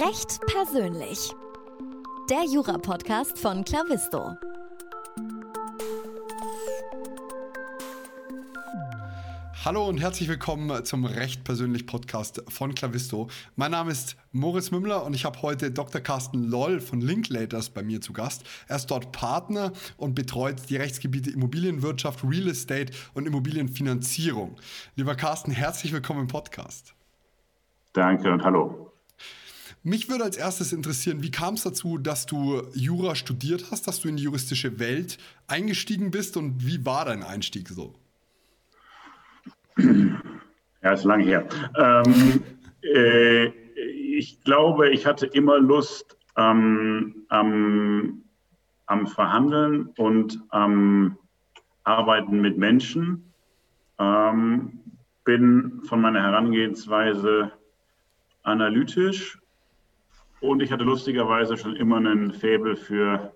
Recht persönlich. Der Jura-Podcast von Clavisto. Hallo und herzlich willkommen zum Recht persönlich Podcast von Clavisto. Mein Name ist Moritz Mümmler und ich habe heute Dr. Carsten Loll von Linklaters bei mir zu Gast. Er ist dort Partner und betreut die Rechtsgebiete Immobilienwirtschaft, Real Estate und Immobilienfinanzierung. Lieber Carsten, herzlich willkommen im Podcast. Danke und hallo. Mich würde als erstes interessieren, wie kam es dazu, dass du Jura studiert hast, dass du in die juristische Welt eingestiegen bist und wie war dein Einstieg so? Ja, ist lange her. Ähm, äh, ich glaube, ich hatte immer Lust ähm, am, am, Verhandeln und am Arbeiten mit Menschen. Ähm, bin von meiner Herangehensweise analytisch und ich hatte lustigerweise schon immer einen Faible für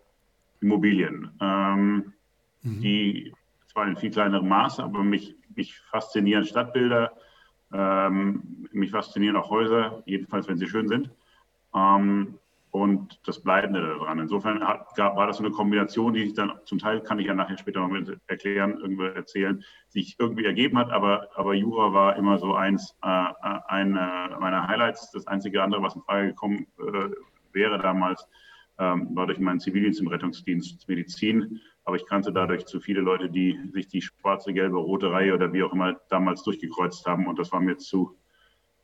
Immobilien, ähm, mhm. die zwar in viel kleinerem Maße, aber mich, mich faszinieren Stadtbilder, ähm, mich faszinieren auch Häuser, jedenfalls wenn sie schön sind. Ähm, und das Bleibende daran. Insofern hat, gab, war das so eine Kombination, die sich dann zum Teil, kann ich ja nachher später noch erklären, irgendwie erzählen, sich irgendwie ergeben hat, aber, aber Jura war immer so eins, äh, äh eine meiner Highlights. Das einzige andere, was in Frage gekommen äh, wäre damals, ähm, war durch meinen Zivildienst im Rettungsdienst Medizin. Aber ich kannte dadurch zu viele Leute, die sich die schwarze, gelbe, rote Reihe oder wie auch immer damals durchgekreuzt haben. Und das war mir zu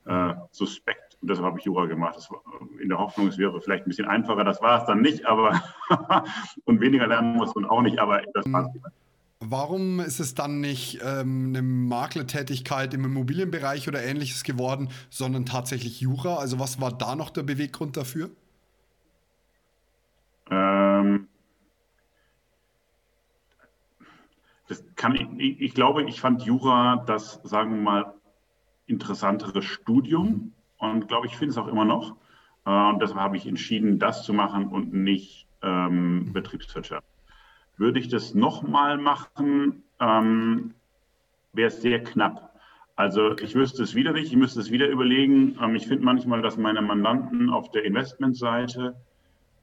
äh, suspekt und deshalb habe ich Jura gemacht. Das war in der Hoffnung, es wäre vielleicht ein bisschen einfacher. Das war es dann nicht, aber und weniger lernen muss man auch nicht, aber das war es. Warum ist es dann nicht ähm, eine Maklertätigkeit im Immobilienbereich oder ähnliches geworden, sondern tatsächlich Jura? Also was war da noch der Beweggrund dafür? Ähm, das kann ich, ich glaube, ich fand Jura das, sagen wir mal, interessantere Studium und glaube, ich finde es auch immer noch. Äh, und deshalb habe ich entschieden, das zu machen und nicht ähm, Betriebswirtschaft. Würde ich das nochmal machen, ähm, wäre es sehr knapp. Also ich wüsste es wieder nicht, ich müsste es wieder überlegen. Ähm, ich finde manchmal, dass meine Mandanten auf der Investmentseite,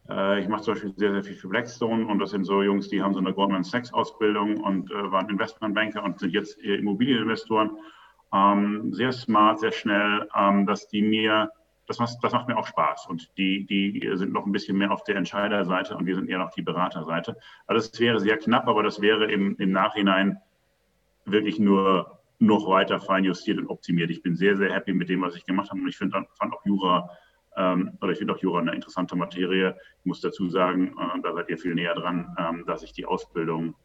äh, ich mache zum Beispiel sehr, sehr viel für Blackstone und das sind so Jungs, die haben so eine Goldman Sachs Ausbildung und äh, waren Investmentbanker und sind jetzt Immobilieninvestoren ähm, sehr smart, sehr schnell, ähm, dass die mir, das macht, das macht mir auch Spaß. Und die, die sind noch ein bisschen mehr auf der Entscheiderseite und wir sind eher noch die Beraterseite. Also es wäre sehr knapp, aber das wäre im, im Nachhinein wirklich nur noch weiter feinjustiert und optimiert. Ich bin sehr, sehr happy mit dem, was ich gemacht habe. Und ich finde, fand auch Jura, ähm, oder ich finde auch Jura eine interessante Materie. Ich muss dazu sagen, äh, da seid ihr viel näher dran, ähm, dass ich die Ausbildung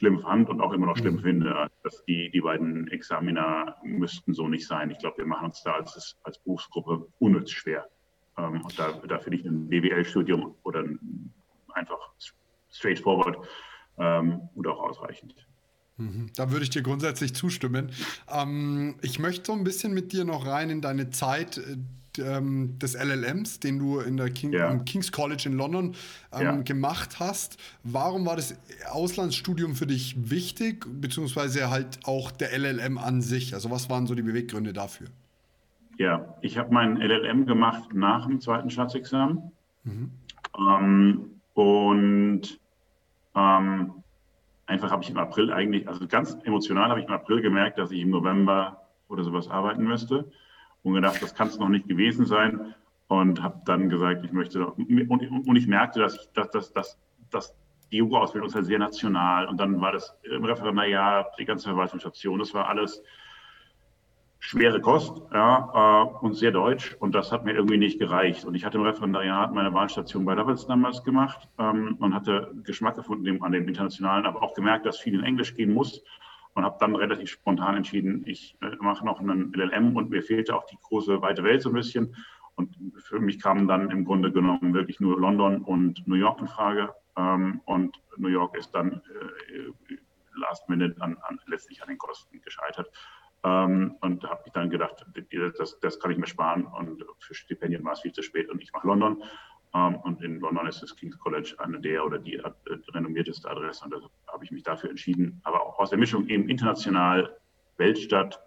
schlimm fand und auch immer noch schlimm mhm. finde. Dass die, die beiden Examiner müssten so nicht sein. Ich glaube, wir machen uns da als, als Berufsgruppe unnütz schwer. Ähm, und da, da finde ich ein BWL-Studium oder ein, einfach straightforward ähm, und auch ausreichend. Mhm. Da würde ich dir grundsätzlich zustimmen. Ähm, ich möchte so ein bisschen mit dir noch rein in deine Zeit äh, ähm, des LLMs, den du in der King, ja. King's College in London ähm, ja. gemacht hast. Warum war das Auslandsstudium für dich wichtig, beziehungsweise halt auch der LLM an sich? Also was waren so die Beweggründe dafür? Ja, ich habe meinen LLM gemacht nach dem zweiten Staatsexamen. Mhm. Ähm, und ähm, einfach habe ich im April eigentlich, also ganz emotional habe ich im April gemerkt, dass ich im November oder sowas arbeiten müsste und gedacht, das kann es noch nicht gewesen sein. Und habe dann gesagt, ich möchte, und, und ich merkte, dass, ich, dass, dass, dass, dass die Jura-Ausbildung halt sehr national. Und dann war das im Referendariat, die ganze Verwaltungsstation, das war alles schwere Kost ja, äh, und sehr deutsch. Und das hat mir irgendwie nicht gereicht. Und ich hatte im Referendariat meine Wahlstation bei Lovells damals gemacht ähm, und hatte Geschmack gefunden an dem Internationalen, aber auch gemerkt, dass viel in Englisch gehen muss und habe dann relativ spontan entschieden, ich äh, mache noch einen LLM und mir fehlte auch die große weite Welt so ein bisschen. Und für mich kamen dann im Grunde genommen wirklich nur London und New York in Frage. Ähm, und New York ist dann äh, last minute an, an, letztlich an den Kosten gescheitert. Ähm, und habe ich dann gedacht, das, das kann ich mir sparen und für Stipendien war es viel zu spät und ich mache London. Um, ähm, und in London ist das King's College eine der oder die äh, renommierteste Adresse und da habe ich mich dafür entschieden. Aber auch aus der Mischung eben international, Weltstadt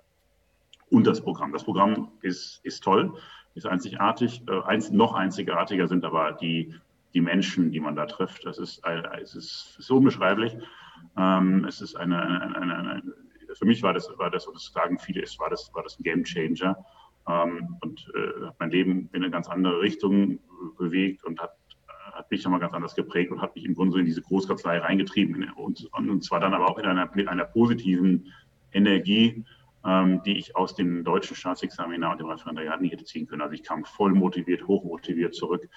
und das Programm. Das Programm ist, ist toll. ist einzigartig. Äh, eins, noch einzigartiger sind aber die, die Menschen, die man da trifft. Das ist, es ist so unbeschreiblich. Ähm, es ist eine, eine, eine, eine, für mich war das, war das, und das sagen viele, ist, war das, war das ein Game Changer ähm, und äh, hat mein Leben in eine ganz andere Richtung bewegt und hat, hat mich nochmal ganz anders geprägt und hat mich im Grunde so in diese Großkanzlei reingetrieben und, und zwar dann aber auch in einer, mit einer positiven Energie, ähm, die ich aus dem deutschen Staatsexaminar und dem Referendariat nicht hätte ziehen können. Also ich kam voll motiviert, hochmotiviert zurück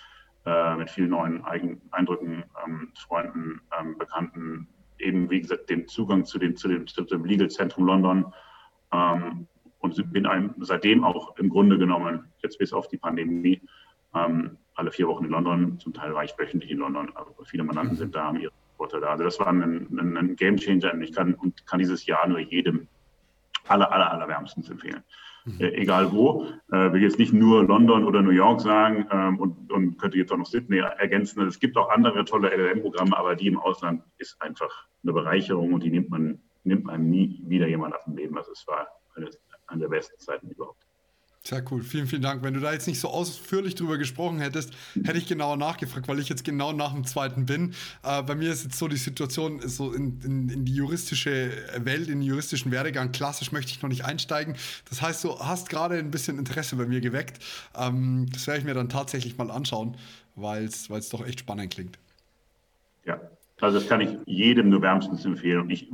äh, mit vielen neuen Eigen Eindrücken, ähm, Freunden, ähm, Bekannten, eben wie gesagt den Zugang zu, den, zu, dem, zu dem Legal Zentrum London ähm, und bin einem seitdem auch im Grunde genommen, jetzt bis auf die Pandemie, ähm, alle vier Wochen in London, zum Teil war ich wöchentlich in London, aber viele Mandanten sind da, haben ihre Vorteile da. Also das war ein, ein, ein Game Changer und ich kann, und kann dieses Jahr nur jedem aller, aller, aller wärmstens empfehlen. Mhm. Äh, egal wo. Äh, will jetzt nicht nur London oder New York sagen ähm, und, und könnte jetzt auch noch Sydney ergänzen. Es gibt auch andere tolle LLM-Programme, aber die im Ausland ist einfach eine Bereicherung und die nimmt man nimmt einem nie wieder jemand aus dem Leben. Das ist, war eine, eine der besten Zeiten überhaupt. Sehr cool, vielen, vielen Dank. Wenn du da jetzt nicht so ausführlich drüber gesprochen hättest, hätte ich genauer nachgefragt, weil ich jetzt genau nach dem zweiten bin. Äh, bei mir ist jetzt so die Situation, so in, in, in, die juristische Welt, in den juristischen Werdegang, klassisch möchte ich noch nicht einsteigen. Das heißt, du hast gerade ein bisschen Interesse bei mir geweckt. Ähm, das werde ich mir dann tatsächlich mal anschauen, weil es doch echt spannend klingt. Ja, also das kann ich jedem nur wärmstens empfehlen. Ich,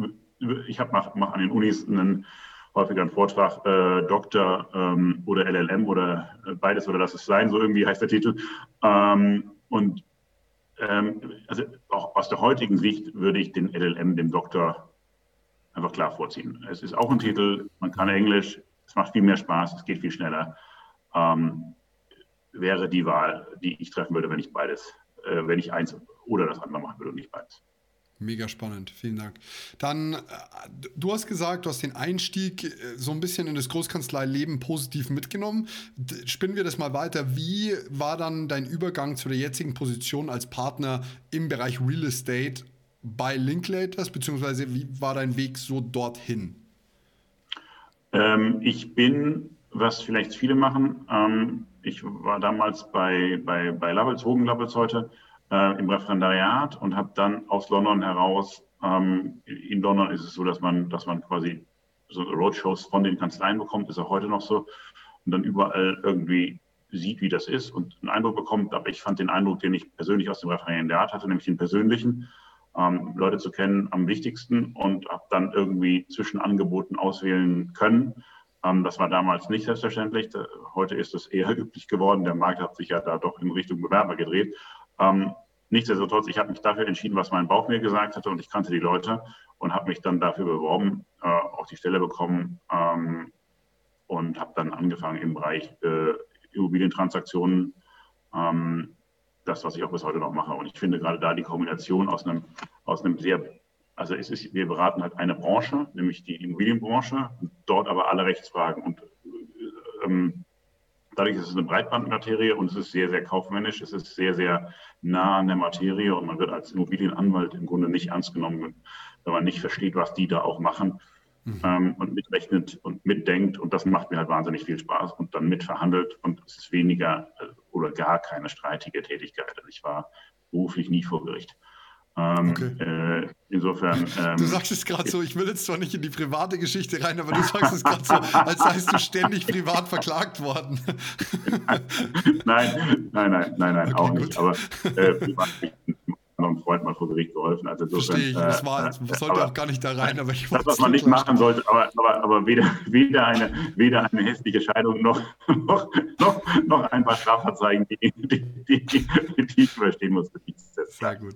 ich mache mach an den Unis einen häufiger einen Vortrag, äh, Doktor ähm, oder LLM oder äh, beides oder das ist sein, so irgendwie heißt der Titel. Ähm, und ähm, also auch aus der heutigen Sicht würde ich den LLM dem Doktor einfach klar vorziehen. Es ist auch ein Titel, man kann Englisch, es macht viel mehr Spaß, es geht viel schneller. Ähm, wäre die Wahl, die ich treffen würde, wenn ich beides, äh, wenn ich eins oder das andere machen würde und nicht beides. Mega spannend, vielen Dank. Dann, äh, du hast gesagt, du hast den Einstieg äh, so ein bisschen in das Großkanzlei-Leben positiv mitgenommen. Spinnen wir das mal weiter. Wie war dann dein Übergang zu der jetzigen Position als Partner im Bereich Real Estate bei Linklaters, beziehungsweise wie war dein Weg so dorthin? Ähm, ich bin, was vielleicht viele machen, ähm, ich war damals bei, bei, bei Lovels, Hogan Lovels heute, äh, im Referendariat und habe dann aus London heraus, ähm, in London ist es so, dass man, dass man quasi so Roadshows von den Kanzleien bekommt, ist auch heute noch so, und dann überall irgendwie sieht, wie das ist und einen Eindruck bekommt. Aber ich fand den Eindruck, den ich persönlich aus dem Referendariat hatte, nämlich den persönlichen, ähm, Leute zu kennen, am wichtigsten und habe dann irgendwie zwischen Angeboten auswählen können. Ähm, das war damals nicht selbstverständlich. Heute ist es eher üblich geworden. Der Markt hat sich ja da doch in Richtung Bewerber gedreht. Ähm, nichtsdestotrotz, ich habe mich dafür entschieden, was mein Bauch mir gesagt hatte und ich kannte die Leute und habe mich dann dafür beworben, äh, auch die Stelle bekommen ähm, und habe dann angefangen im Bereich äh, Immobilientransaktionen, ähm, das, was ich auch bis heute noch mache. Und ich finde gerade da die Kombination aus einem, aus einem sehr, also es ist, wir beraten halt eine Branche, nämlich die Immobilienbranche, dort aber alle Rechtsfragen und äh, ähm, Dadurch ist es eine Breitbandmaterie und es ist sehr, sehr kaufmännisch. Es ist sehr, sehr nah an der Materie und man wird als Immobilienanwalt im Grunde nicht ernst genommen, wenn man nicht versteht, was die da auch machen mhm. ähm, und mitrechnet und mitdenkt. Und das macht mir halt wahnsinnig viel Spaß und dann mitverhandelt und es ist weniger äh, oder gar keine streitige Tätigkeit. Also ich war beruflich nie vor Gericht. Ähm, okay. äh, insofern. Ähm, du sagst es gerade so, ich will jetzt zwar nicht in die private Geschichte rein, aber du sagst es gerade so, als seist du ständig privat verklagt worden. nein, nein, nein, nein, nein, okay, auch gut. nicht. Aber äh, privat einem Freund mal vor Gericht geholfen. Also insofern, Verstehe ich, das, war, das äh, sollte aber, auch gar nicht da rein, aber ich Das, was man nicht machen sollte, aber, aber, aber weder, weder, eine, weder eine hässliche Scheidung noch, noch, noch, noch ein paar Strafanzeigen, die, die, die, die ich überstehen musste. Sehr gut.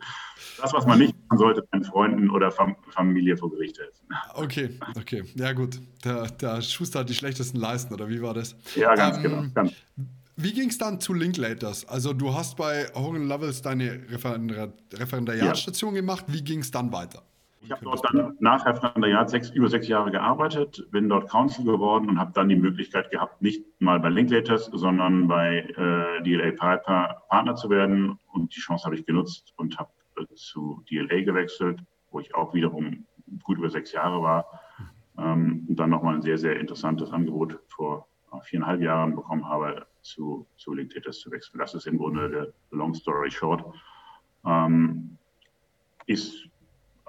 Das, was man nicht machen sollte, seinen Freunden oder Familie vor Gericht helfen. Okay, okay. Ja, gut. Der, der Schuster hat die schlechtesten Leisten, oder wie war das? Ja, ganz ähm, genau. Ganz. Wie ging es dann zu Linklaters? Also du hast bei Hogan Levels deine Referendar Referendariatsstation ja. gemacht. Wie ging es dann weiter? Ich habe dort dann nach Referendariat sechs, über sechs Jahre gearbeitet, bin dort Counsel geworden und habe dann die Möglichkeit gehabt, nicht mal bei Linklaters, sondern bei äh, DLA Piper Partner zu werden. Und die Chance habe ich genutzt und habe zu DLA gewechselt, wo ich auch wiederum gut über sechs Jahre war. Ähm, und dann nochmal ein sehr, sehr interessantes Angebot vor viereinhalb Jahren bekommen habe, zu, zu Linklaters zu wechseln. Das ist im Grunde der Long Story Short. Ähm, ist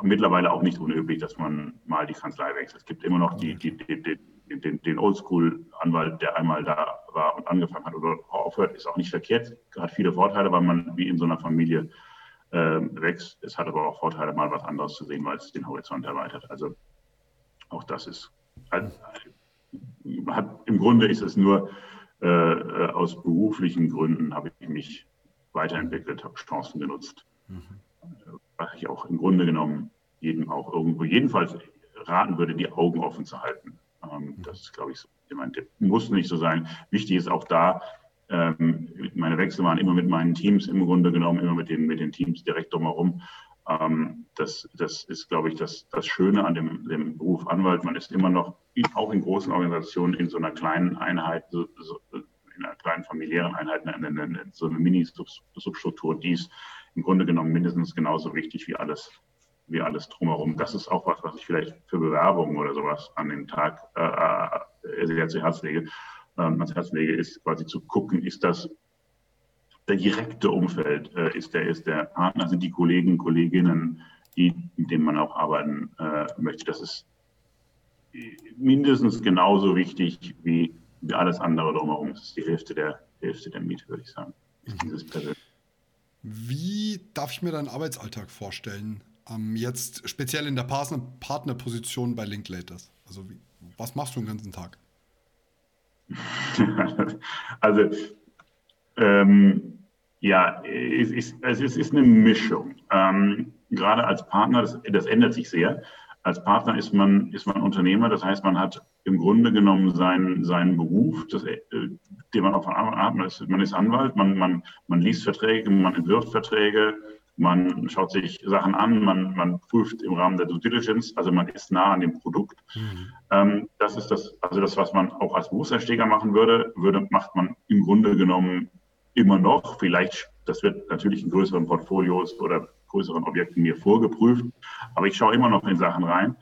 mittlerweile auch nicht unüblich, dass man mal die Kanzlei wechselt. Es gibt immer noch die, die, die, den, den Oldschool-Anwalt, der einmal da war und angefangen hat oder aufhört, ist auch nicht verkehrt. Hat viele Vorteile, weil man wie in so einer Familie äh, wächst. Es hat aber auch Vorteile, mal was anderes zu sehen, weil es den Horizont erweitert. Also auch das ist, hat, hat im Grunde ist es nur äh, äh aus beruflichen Gründen habe ich mich weiterentwickelt, habe Chancen genutzt. Mhm. Was ich auch im Grunde genommen jedem auch irgendwo jedenfalls raten würde, die Augen offen zu halten. Ähm, mhm. das ist, glaube ich, so mein Tipp. Muss nicht so sein. Wichtig ist auch da, ähm, meine Wechsel waren immer mit meinen Teams im Grunde genommen, immer mit den, mit den Teams direkt drumherum. Ähm, das, das ist, glaube ich, das, das Schöne an dem, dem Beruf Anwalt. Man ist immer noch, auch in großen Organisationen, in so einer kleinen Einheit, so, so, in einer kleinen familiären Einheit, in, in, in so eine Mini-Substruktur, die ist im Grunde genommen mindestens genauso wichtig wie alles wie alles drumherum. Das ist auch was, was ich vielleicht für Bewerbungen oder sowas an den Tag äh, äh sehr zu Herz lege. Ähm, ans Herz lege, ist quasi zu gucken, ist das der direkte Umfeld, äh, ist, der, ist der Partner, sind die Kollegen, Kolleginnen, die, mit denen man auch arbeiten äh, möchte. Das ist mindestens genauso wichtig wie, wie alles andere drumherum. Das ist die Hälfte der, Hälfte der Miete, würde ich sagen. Mhm. Wie darf ich mir deinen Arbeitsalltag vorstellen? ähm, jetzt speziell in der Partner Partnerposition bei Linklaters? Also wie, was machst du den ganzen Tag? also ähm, ja, es ist, es ist eine Mischung. Ähm, gerade als Partner, das, das, ändert sich sehr. Als Partner ist man, ist man Unternehmer, das heißt, man hat im Grunde genommen seinen, seinen Beruf, das, äh, den man auch von Anfang an hat. Man ist Anwalt, man, man, man liest Verträge, man entwirft Verträge, man schaut sich Sachen an, man, man prüft im Rahmen der Due Diligence, also man ist nah an dem Produkt. Mhm. Ähm, das ist das, also das, was man auch als Berufseinsteiger machen würde, würde, macht man im Grunde genommen immer noch. Vielleicht, das wird natürlich in größeren Portfolios oder größeren Objekten mir vorgeprüft, aber ich schaue immer noch in Sachen rein.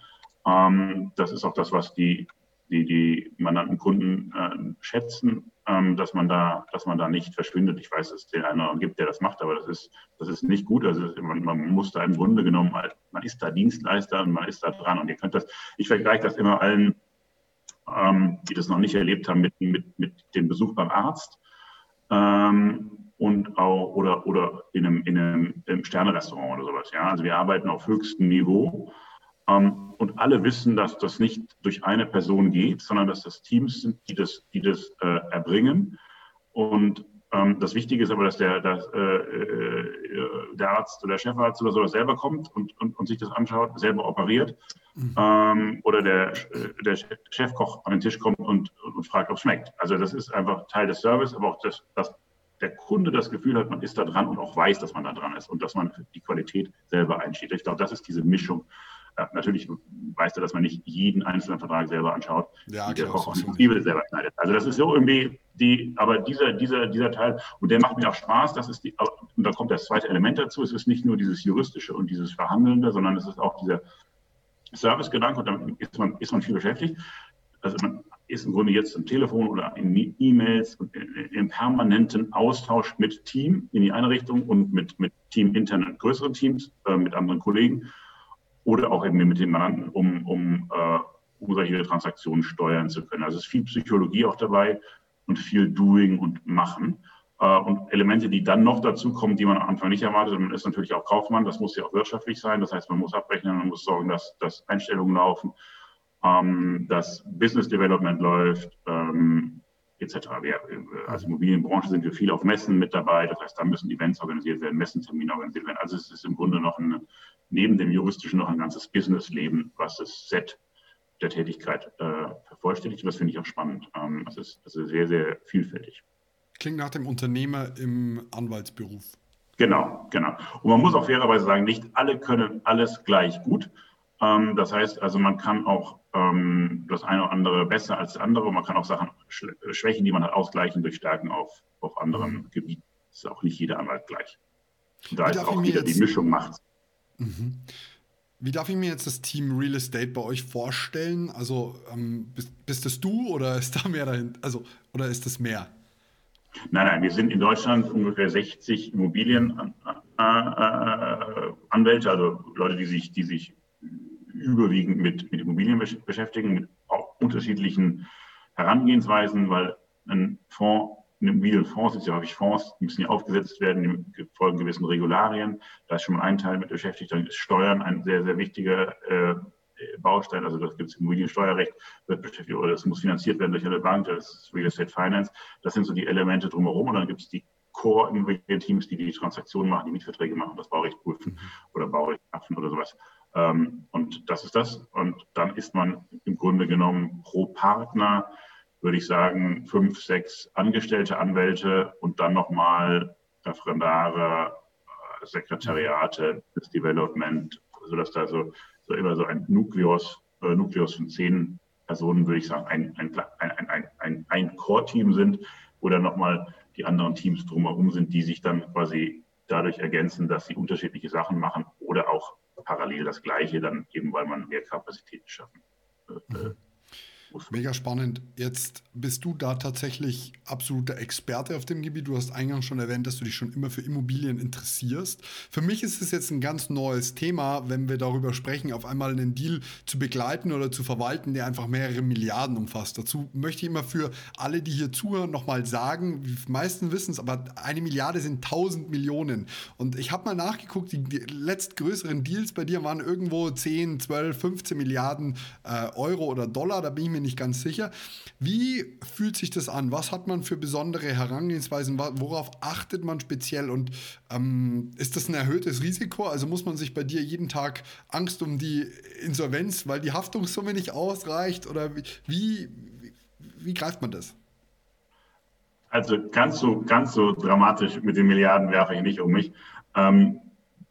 Ähm, das ist auch das, was die, die, die Mandanten Kunden äh, schätzen dass man da, dass man da nicht verschwindet. Ich weiß, dass es den einen gibt, der das macht, aber das ist, das ist nicht gut. Also man, man muss da im Grunde genommen, man ist da Dienstleister und man ist da dran. Und ihr könnt das, ich vergleiche das immer allen, ähm, die das noch nicht erlebt haben, mit, mit, mit dem Besuch beim Arzt. Ähm, und auch oder oder in einem, in einem Sternerestaurant oder sowas. Ja, also wir arbeiten auf höchstem Niveau ähm, und alle wissen, dass das nicht durch eine Person geht, sondern dass das Teams sind, die das, die das äh, erbringen. Und ähm, das Wichtige ist aber, dass der, dass, äh, äh, der Arzt oder der Chefarzt oder sowas selber kommt und, und, und sich das anschaut, selber operiert. Mhm. Ähm, oder der, der Chefkoch an den Tisch kommt und, und fragt, ob es schmeckt. Also das ist einfach Teil des Service, aber auch das, dass der Kunde das Gefühl hat, man ist da dran und auch weiß, dass man da dran ist und dass man die Qualität selber einsteht. Ich glaube, das ist diese Mischung natürlich weißt du, dass man nicht jeden einzelnen Vertrag selber anschaut, ja, der Koch auch die Zwiebel selber schneidet. Also das ist so irgendwie die, aber dieser, dieser, dieser Teil, und der macht mir auch Spaß, das ist die, und da kommt das zweite Element dazu, es ist nicht nur dieses Juristische und dieses Verhandelnde, sondern es ist auch dieser Servicegedanke und damit ist man, ist man viel beschäftigt. Also man ist im Grunde jetzt am Telefon oder in E-Mails im permanenten Austausch mit Team in die eine Richtung und mit, mit Team internen größeren Teams, äh, mit anderen Kollegen oder auch eben mit dem Mandanten, um, um, äh, solche Transaktionen steuern zu können. Also es ist viel Psychologie auch dabei und viel Doing und Machen. Äh, und Elemente, die dann noch dazu kommen, die man am Anfang nicht erwartet. Man ist natürlich auch Kaufmann, das muss ja auch wirtschaftlich sein. Das heißt, man muss abrechnen, man muss sorgen, dass, dass Einstellungen laufen, ähm, dass Business Development läuft, ähm, etc. Wir, als Immobilienbranche sind wir viel auf Messen mit dabei. Das heißt, da müssen Events organisiert werden, Messentermine organisiert werden. Also es ist im Grunde noch ein, neben dem juristischen noch ein ganzes Businessleben, was das Set der Tätigkeit äh, vervollständigt. Und das finde ich auch spannend. Ähm, das, ist, das ist sehr, sehr vielfältig. Klingt nach dem Unternehmer im Anwaltsberuf. Genau, genau. Und man muss auch fairerweise sagen, nicht alle können alles gleich gut. Ähm, das heißt also, man kann auch ähm, das eine oder andere besser als das andere. Man kann auch Sachen, Schwächen, die man hat, ausgleichen durch Stärken auf, auf anderen mhm. Gebieten. Das ist auch nicht jeder Anwalt gleich. Und da ist auch wieder die Mischung macht. Mhm. Wie darf ich mir jetzt das Team Real Estate bei euch vorstellen? Also ähm, bist, bist das du oder ist da mehr dahin? Also, oder ist das mehr? Nein, nein, wir sind in Deutschland ungefähr 60 Immobilienanwälte, also Leute, die sich, die sich überwiegend mit, mit Immobilien beschäftigen, mit auch unterschiedlichen Herangehensweisen, weil ein Fonds, ein Immobilienfonds sind ja häufig Fonds, die müssen ja aufgesetzt werden, die folgen gewissen Regularien. Da ist schon mal ein Teil mit beschäftigt, dann ist Steuern ein sehr, sehr wichtiger äh, Baustein, also das gibt es Immobiliensteuerrecht, wird beschäftigt oder es muss finanziert werden durch eine Bank, das ist Real Estate Finance. Das sind so die Elemente drumherum und dann gibt es die Core-Immobilien-Teams, die die Transaktionen machen, die Mietverträge machen, das Baurecht prüfen mhm. oder Baurecht prüfen oder sowas. Ähm, und das ist das. Und dann ist man im Grunde genommen pro Partner, würde ich sagen, fünf, sechs angestellte Anwälte und dann nochmal Referendare, äh, Sekretariate, das Development, sodass da so so immer so ein Nukleus, äh, Nukleus von zehn Personen, würde ich sagen, ein, ein, ein, ein, ein Core-Team sind, wo dann nochmal die anderen Teams drumherum sind, die sich dann quasi dadurch ergänzen, dass sie unterschiedliche Sachen machen oder auch parallel das Gleiche, dann eben weil man mehr Kapazitäten schaffen äh, mhm. Mega spannend. Jetzt bist du da tatsächlich absoluter Experte auf dem Gebiet. Du hast eingangs schon erwähnt, dass du dich schon immer für Immobilien interessierst. Für mich ist es jetzt ein ganz neues Thema, wenn wir darüber sprechen, auf einmal einen Deal zu begleiten oder zu verwalten, der einfach mehrere Milliarden umfasst. Dazu möchte ich immer für alle, die hier zuhören, nochmal sagen, die meisten wissen es, aber eine Milliarde sind 1000 Millionen. Und ich habe mal nachgeguckt, die, die letztgrößeren Deals bei dir waren irgendwo 10, 12, 15 Milliarden äh, Euro oder Dollar. Da bin ich mir nicht ganz sicher. Wie fühlt sich das an? Was hat man für besondere Herangehensweisen? Worauf achtet man speziell? Und ähm, ist das ein erhöhtes Risiko? Also muss man sich bei dir jeden Tag Angst um die Insolvenz, weil die Haftungssumme nicht ausreicht? Oder wie, wie, wie greift man das? Also ganz so, ganz so dramatisch mit den Milliarden werfe ich nicht um mich. Ähm,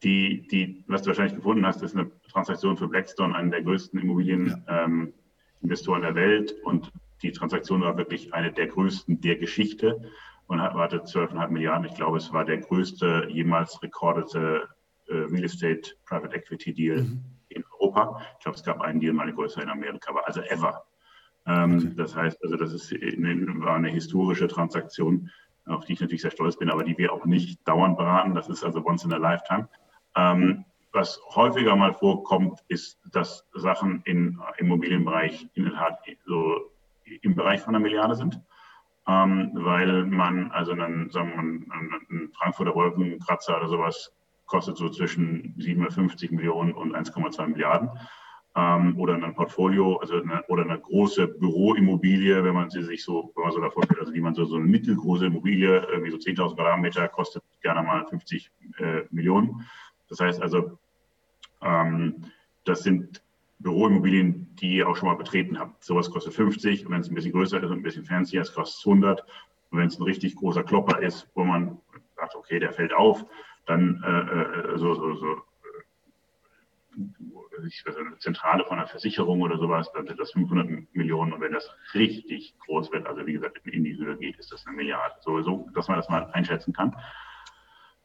die, die, was du wahrscheinlich gefunden hast, ist eine Transaktion für Blackstone, einen der größten Immobilien. Ja. Ähm, Investoren der Welt und die Transaktion war wirklich eine der größten der Geschichte und hatte 12,5 Milliarden. Ich glaube, es war der größte jemals rekordete äh, Real Estate Private Equity Deal mhm. in Europa. Ich glaube, es gab einen Deal mal größer in Amerika, aber also ever. Ähm, okay. Das heißt, also das ist eine, war eine historische Transaktion, auf die ich natürlich sehr stolz bin, aber die wir auch nicht dauernd beraten. Das ist also once in a lifetime. Was häufiger mal vorkommt, ist, dass Sachen im Immobilienbereich in der Tat so im Bereich von einer Milliarde sind. Ähm, weil man, also einen, sagen wir mal, ein Frankfurter Wolkenkratzer oder sowas kostet so zwischen 750 Millionen und 1,2 Milliarden. Ähm, oder ein Portfolio, also eine, oder eine große Büroimmobilie, wenn man sie sich so, wenn man so da vorstellt, also die man so, so eine mittelgroße Immobilie, irgendwie so 10.000 Quadratmeter, kostet gerne mal 50 äh, Millionen. Das heißt also, das sind Büroimmobilien, die ihr auch schon mal betreten habt. Sowas kostet 50 und wenn es ein bisschen größer ist und ein bisschen fancier ist, kostet es 100. Und wenn es ein richtig großer Klopper ist, wo man sagt, okay, der fällt auf, dann äh, äh so, so, so also eine Zentrale von einer Versicherung oder sowas, dann sind das 500 Millionen. Und wenn das richtig groß wird, also wie gesagt in die Höhe geht, ist das eine Milliarde. So, so dass man das mal einschätzen kann.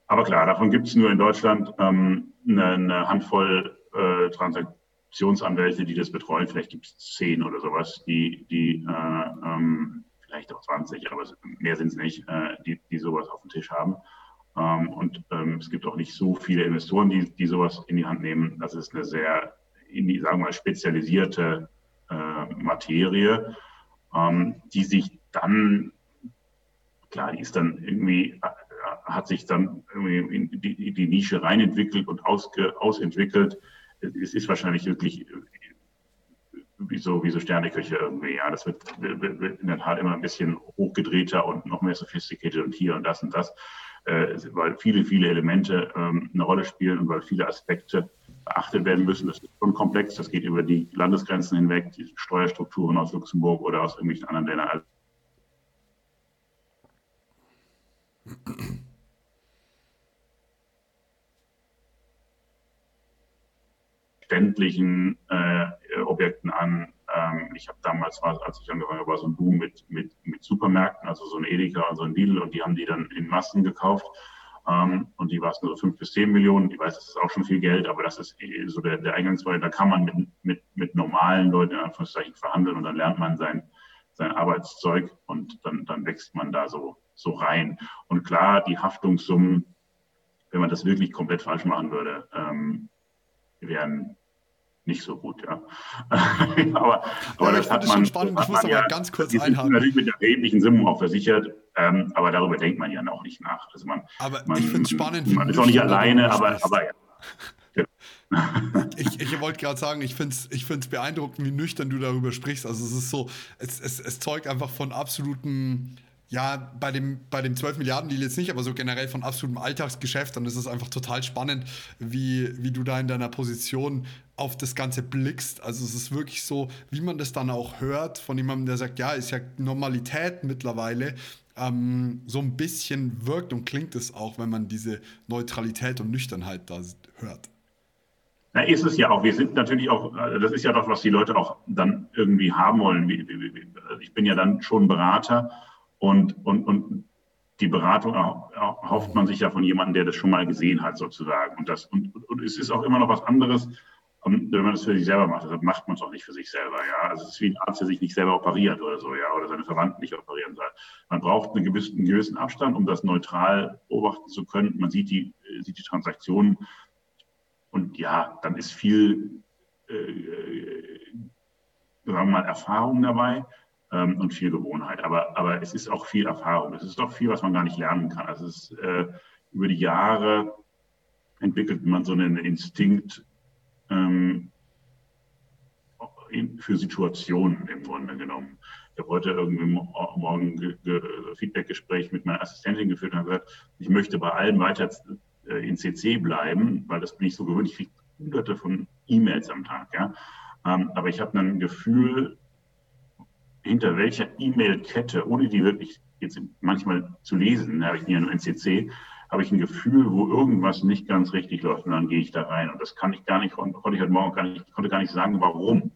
Aber klar, davon gibt es nur in Deutschland ähm, eine, eine, Handvoll äh, Transaktionsanwälte, die das betreuen. Vielleicht gibt es zehn oder sowas, die, die äh, ähm, vielleicht auch 20, aber mehr sind es nicht, äh, die, die sowas auf dem Tisch haben. Ähm, und ähm, es gibt auch nicht so viele Investoren, die, die sowas in die Hand nehmen. Das ist eine sehr, in die, sagen wir mal, spezialisierte äh, Materie, ähm, die sich dann, klar, die ist dann irgendwie hat sich dann in die, die Nische reinentwickelt und ausge, ausentwickelt. Es ist wahrscheinlich wirklich wie so, wie so Sterneköche irgendwie. Ja, das wird, wird, in der Tat immer ein bisschen hochgedrehter und noch mehr sophisticated und hier und das und das, äh, weil viele, viele Elemente ähm, eine Rolle spielen und weil viele Aspekte beachtet werden müssen. Das ist schon komplex. Das geht über die Landesgrenzen hinweg, die Steuerstrukturen aus Luxemburg oder aus irgendwelchen anderen Ländern. Ständlichen äh, Objekten an. Ähm, ich habe damals, als ich angefangen habe, war so ein Boom mit, mit, mit Supermärkten, also so ein Edeka und so ein Lidl und die haben die dann in Massen gekauft. Ähm, und die war es nur so fünf bis zehn Millionen. Ich weiß, das ist auch schon viel Geld, aber das ist so der, der Eingangsweise. Da kann man mit, mit, mit normalen Leuten in Anführungszeichen verhandeln und dann lernt man sein, sein Arbeitszeug und dann, dann wächst man da so, so rein. Und klar, die Haftungssummen, wenn man das wirklich komplett falsch machen würde, ähm, wären nicht so gut, ja. aber, aber ja, das hat man. Spannend. Ich muss aber ja, ganz kurz die einhaken. natürlich mit erheblichen Summen auch versichert, ähm, aber darüber denkt man ja auch nicht nach. Also man, aber man, ich finde es spannend. Man ist auch nicht alleine, aber, aber ja. ich, ich wollte gerade sagen, ich finde es ich find's beeindruckend, wie nüchtern du darüber sprichst. Also es ist so, es, es, es zeugt einfach von absoluten ja, bei dem, bei dem 12 Milliarden Deal jetzt nicht, aber so generell von absolutem Alltagsgeschäft. Es ist einfach total spannend, wie, wie du da in deiner Position auf das Ganze blickst. Also es ist wirklich so, wie man das dann auch hört von jemandem, der sagt, ja, ist ja Normalität mittlerweile. Ähm, so ein bisschen wirkt und klingt es auch, wenn man diese Neutralität und Nüchternheit da hört. Na, ist es ja auch. Wir sind natürlich auch, äh, das ist ja doch, was die Leute auch dann irgendwie haben wollen. Ich bin ja dann schon Berater und, und, und die Beratung erhofft man sich ja von jemandem, der das schon mal gesehen hat, sozusagen. Und, das, und, und es ist auch immer noch was anderes, ähm, wenn man das für sich selber macht. Deshalb macht man es auch nicht für sich selber. Ja? Also es ist wie ein Arzt, der sich nicht selber operiert oder so, ja, oder seine Verwandten nicht operieren soll. Man braucht einen gewissen, einen gewissen Abstand, um das neutral beobachten zu können. Man sieht die, sieht die Transaktionen und ja, dann ist viel, äh, äh sagen wir mal, Erfahrung dabei ähm, und viel Gewohnheit. Aber, aber es ist auch viel Erfahrung. Es ist auch viel, was man gar nicht lernen kann. Also es ist, äh, über die Jahre entwickelt man so einen Instinkt ähm, für Situationen im Grunde genommen. Ich habe heute irgendwie morgen Feedbackgespräch mit meiner Assistentin geführt und gesagt, ich möchte bei allen weiter äh, in CC bleiben, weil das bin ich so gewöhnt. Ich kriege hunderte von E-Mails am Tag. Ja? Ähm, aber ich habe ein Gefühl, hinter welcher E-Mail-Kette, ohne die wirklich jetzt manchmal zu lesen, habe ich ja nur NCC, habe ich ein Gefühl, wo irgendwas nicht ganz richtig läuft und dann gehe ich da rein. Und das kann ich gar nicht, konnte ich heute Morgen gar nicht, konnte gar nicht sagen, warum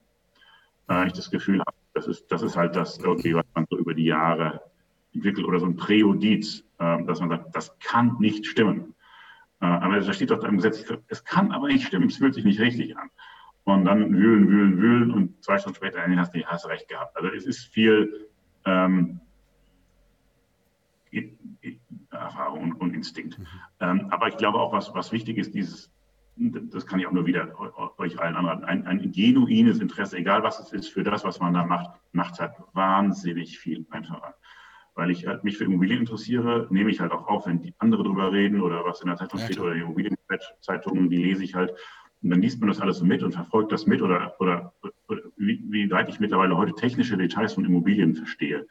äh, ich das Gefühl habe. Das ist, das ist halt das irgendwie, was man so über die Jahre entwickelt oder so ein Präjudiz, äh, dass man sagt, das kann nicht stimmen. Äh, aber da steht doch im Gesetz, es kann aber nicht stimmen, es fühlt sich nicht richtig an und dann wühlen, wühlen, wühlen und zwei Stunden später hast du hast recht gehabt. Also es ist viel ähm, Erfahrung und, und Instinkt. Mhm. Ähm, aber ich glaube auch, was, was wichtig ist, dieses, das kann ich auch nur wieder euch allen anderen, ein, ein genuines Interesse, egal was es ist, für das, was man da macht, macht es halt wahnsinnig viel einfacher. Weil ich halt mich für Immobilien interessiere, nehme ich halt auch auf, wenn die andere drüber reden oder was in der Zeitung ja, steht oder die Immobilienzeitungen, die lese ich halt. Und dann liest man das alles so mit und verfolgt das mit oder, oder, oder wie, wie, weit ich mittlerweile heute technische Details von Immobilien verstehe.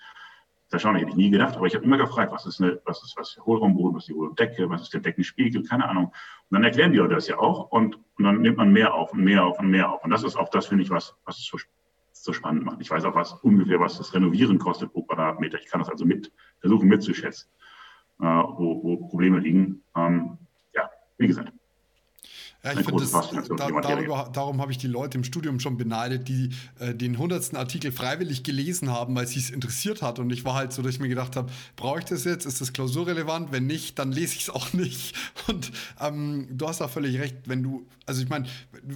Das schon hätte ich nie gedacht, aber ich habe immer gefragt, was ist, eine, was ist was der Hohlraumboden, was ist die Hohlraumdecke, was ist der Deckenspiegel, keine Ahnung. Und dann erklären die Leute das ja auch und, und dann nimmt man mehr auf und mehr auf und mehr auf. Und das ist auch das, finde ich, was, was es so, so spannend macht. Ich weiß auch was ungefähr, was das Renovieren kostet pro Quadratmeter. Ich kann das also mit versuchen mitzuschätzen, äh, wo, wo Probleme liegen. Ähm, ja, wie gesagt, ja, ich finde, da, darüber, darum habe ich die Leute im Studium schon beneidet, die äh, den hundertsten Artikel freiwillig gelesen haben, weil sie es interessiert hat. Und ich war halt so, dass ich mir gedacht habe, brauche ich das jetzt? Ist das klausurrelevant? Wenn nicht, dann lese ich es auch nicht. Und ähm, du hast da völlig recht, wenn du, also ich meine,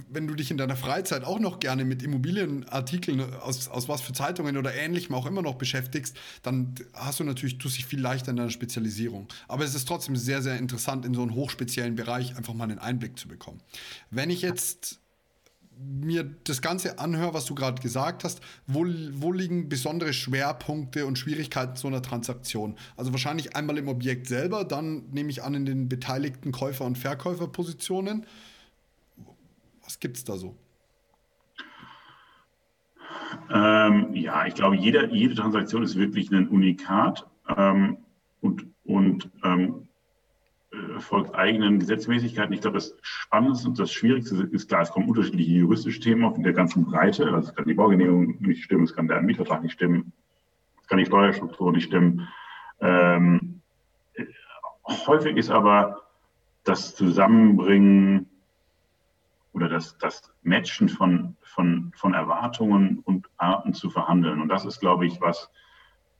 wenn du dich in deiner Freizeit auch noch gerne mit Immobilienartikeln aus, aus was für Zeitungen oder ähnlichem auch immer noch beschäftigst, dann hast du natürlich, tust dich viel leichter in deiner Spezialisierung. Aber es ist trotzdem sehr, sehr interessant, in so einen hochspeziellen Bereich einfach mal einen Einblick zu bekommen. Wenn ich jetzt mir das Ganze anhöre, was du gerade gesagt hast, wo, wo liegen besondere Schwerpunkte und Schwierigkeiten so einer Transaktion? Also wahrscheinlich einmal im Objekt selber, dann nehme ich an in den beteiligten Käufer- und Verkäuferpositionen. Was gibt es da so? Ähm, ja, ich glaube, jede, jede Transaktion ist wirklich ein Unikat ähm, und, und ähm, folgt eigenen Gesetzmäßigkeiten. Ich glaube, das Spannendste und das Schwierigste ist klar, es kommen unterschiedliche juristische Themen auf in der ganzen Breite. Also es kann die Baugenehmigung nicht stimmen, es kann der Mietvertrag nicht stimmen, es kann die Steuerstruktur nicht stimmen. Ähm, häufig ist aber das Zusammenbringen oder das, das Matchen von, von, von Erwartungen und Arten zu verhandeln. Und das ist, glaube ich, was,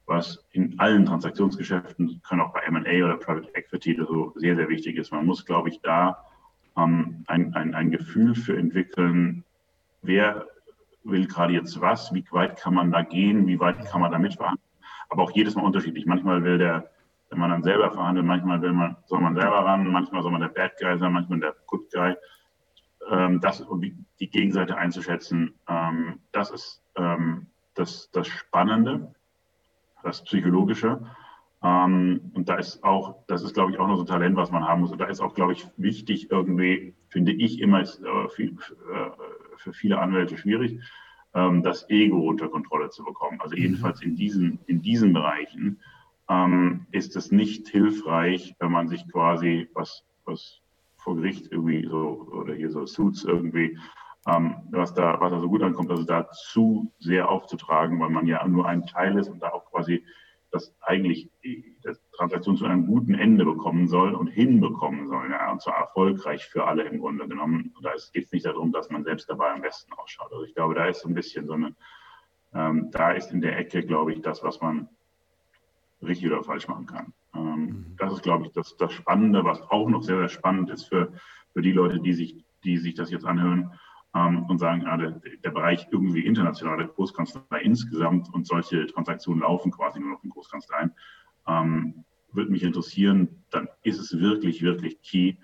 was in allen Transaktionsgeschäften, können auch bei M&A oder Private Equity so sehr, sehr wichtig ist. Man muss, glaube ich, da ähm, ein, ein, ein Gefühl für entwickeln, wer will gerade jetzt was, wie weit kann man da gehen, wie weit kann man da mitverhandeln. Aber auch jedes Mal unterschiedlich. Manchmal will der, wenn man dann selber verhandelt, manchmal will man, soll man selber ran, manchmal soll man der Bad Guy sein, manchmal der Good Guy. Ähm, das, um die Gegenseite einzuschätzen, ähm, das ist ähm, das, das Spannende, das Psychologische. Ähm, und da ist auch, das ist, glaube ich, auch noch so ein Talent, was man haben muss. Und da ist auch, glaube ich, wichtig irgendwie, finde ich immer, ist, äh, viel, äh, für viele Anwälte schwierig, ähm, das Ego unter Kontrolle zu bekommen. Also mhm. jedenfalls in diesen, in diesen Bereichen ähm, ist es nicht hilfreich, wenn man sich quasi was, was vor Gericht irgendwie so oder hier so Suits irgendwie, ähm, was da, was da so gut ankommt, also da zu sehr aufzutragen, weil man ja nur ein Teil ist und da auch quasi das eigentlich die Transaktion zu einem guten Ende bekommen soll und hinbekommen soll. Ja, und zwar erfolgreich für alle im Grunde genommen. Und da geht es nicht darum, dass man selbst dabei am besten ausschaut. Also ich glaube, da ist so ein bisschen so eine, ähm, da ist in der Ecke, glaube ich, das, was man richtig oder falsch machen kann. Ähm, mhm. Das ist, glaube ich, das, das Spannende, was auch noch sehr, sehr spannend ist für, für die Leute, die sich, die sich das jetzt anhören ähm, und sagen, ja, der, der, Bereich irgendwie internationale Großkanzlei insgesamt und solche Transaktionen laufen quasi nur noch in Großkanzleien, ähm, würde mich interessieren, dann ist es wirklich, wirklich key,